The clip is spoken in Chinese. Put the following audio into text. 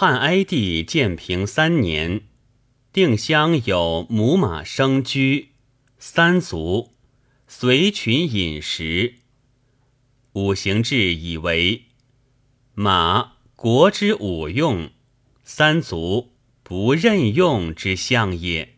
汉哀帝建平三年，定襄有母马生驹，三足，随群饮食。五行志以为马国之五用，三足不任用之象也。